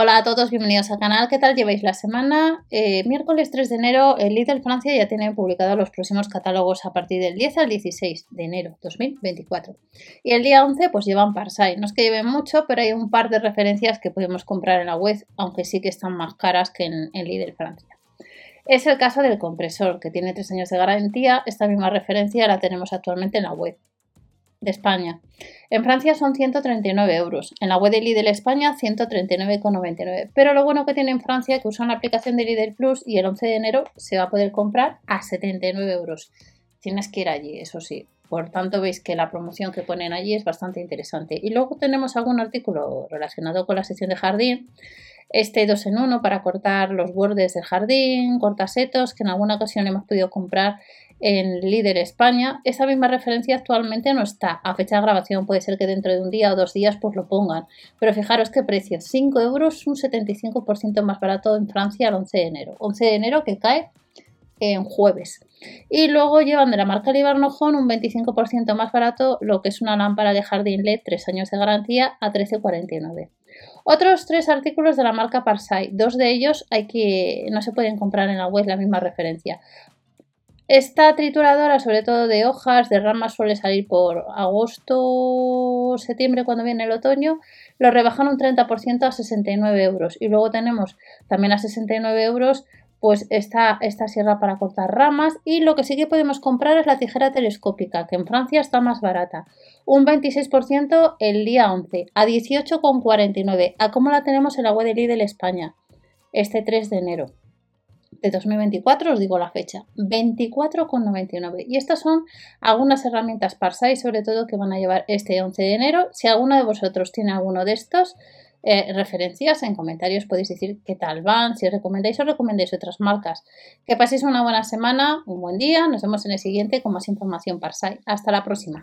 Hola a todos, bienvenidos al canal. ¿Qué tal lleváis la semana? Eh, miércoles 3 de enero, el Lidl Francia ya tiene publicado los próximos catálogos a partir del 10 al 16 de enero 2024. Y el día 11 pues llevan Parsai. No es que lleven mucho, pero hay un par de referencias que podemos comprar en la web, aunque sí que están más caras que en, en Lidl Francia. Es el caso del compresor, que tiene 3 años de garantía. Esta misma referencia la tenemos actualmente en la web de España. En Francia son 139 euros. En la web de Lidl España 139,99. Pero lo bueno que tiene en Francia es que usan la aplicación de Lidl Plus y el 11 de enero se va a poder comprar a 79 euros. Tienes que ir allí, eso sí. Por tanto, veis que la promoción que ponen allí es bastante interesante. Y luego tenemos algún artículo relacionado con la sección de jardín. Este 2 en 1 para cortar los bordes del jardín, cortasetos, que en alguna ocasión hemos podido comprar en Líder España. Esa misma referencia actualmente no está. A fecha de grabación puede ser que dentro de un día o dos días pues lo pongan. Pero fijaros qué precio. 5 euros, un 75% más barato en Francia el 11 de enero. 11 de enero que cae en jueves. Y luego llevan de la marca Libarnojon un 25% más barato lo que es una lámpara de jardín LED 3 años de garantía a 13,49. Otros tres artículos de la marca Parsai, dos de ellos hay que no se pueden comprar en la web la misma referencia. Esta trituradora, sobre todo de hojas, de ramas, suele salir por agosto, septiembre, cuando viene el otoño. Lo rebajan un 30% a 69 euros. Y luego tenemos también a 69 euros pues esta, esta sierra para cortar ramas y lo que sí que podemos comprar es la tijera telescópica que en Francia está más barata un 26% el día 11 a 18,49 a cómo la tenemos en la web de Lidl España este 3 de enero de 2024, os digo la fecha, 24,99. Y estas son algunas herramientas Parsai, sobre todo que van a llevar este 11 de enero. Si alguno de vosotros tiene alguno de estos, eh, referencias en comentarios podéis decir qué tal van, si os recomendáis o recomendáis otras marcas. Que paséis una buena semana, un buen día, nos vemos en el siguiente con más información Parsai. Hasta la próxima.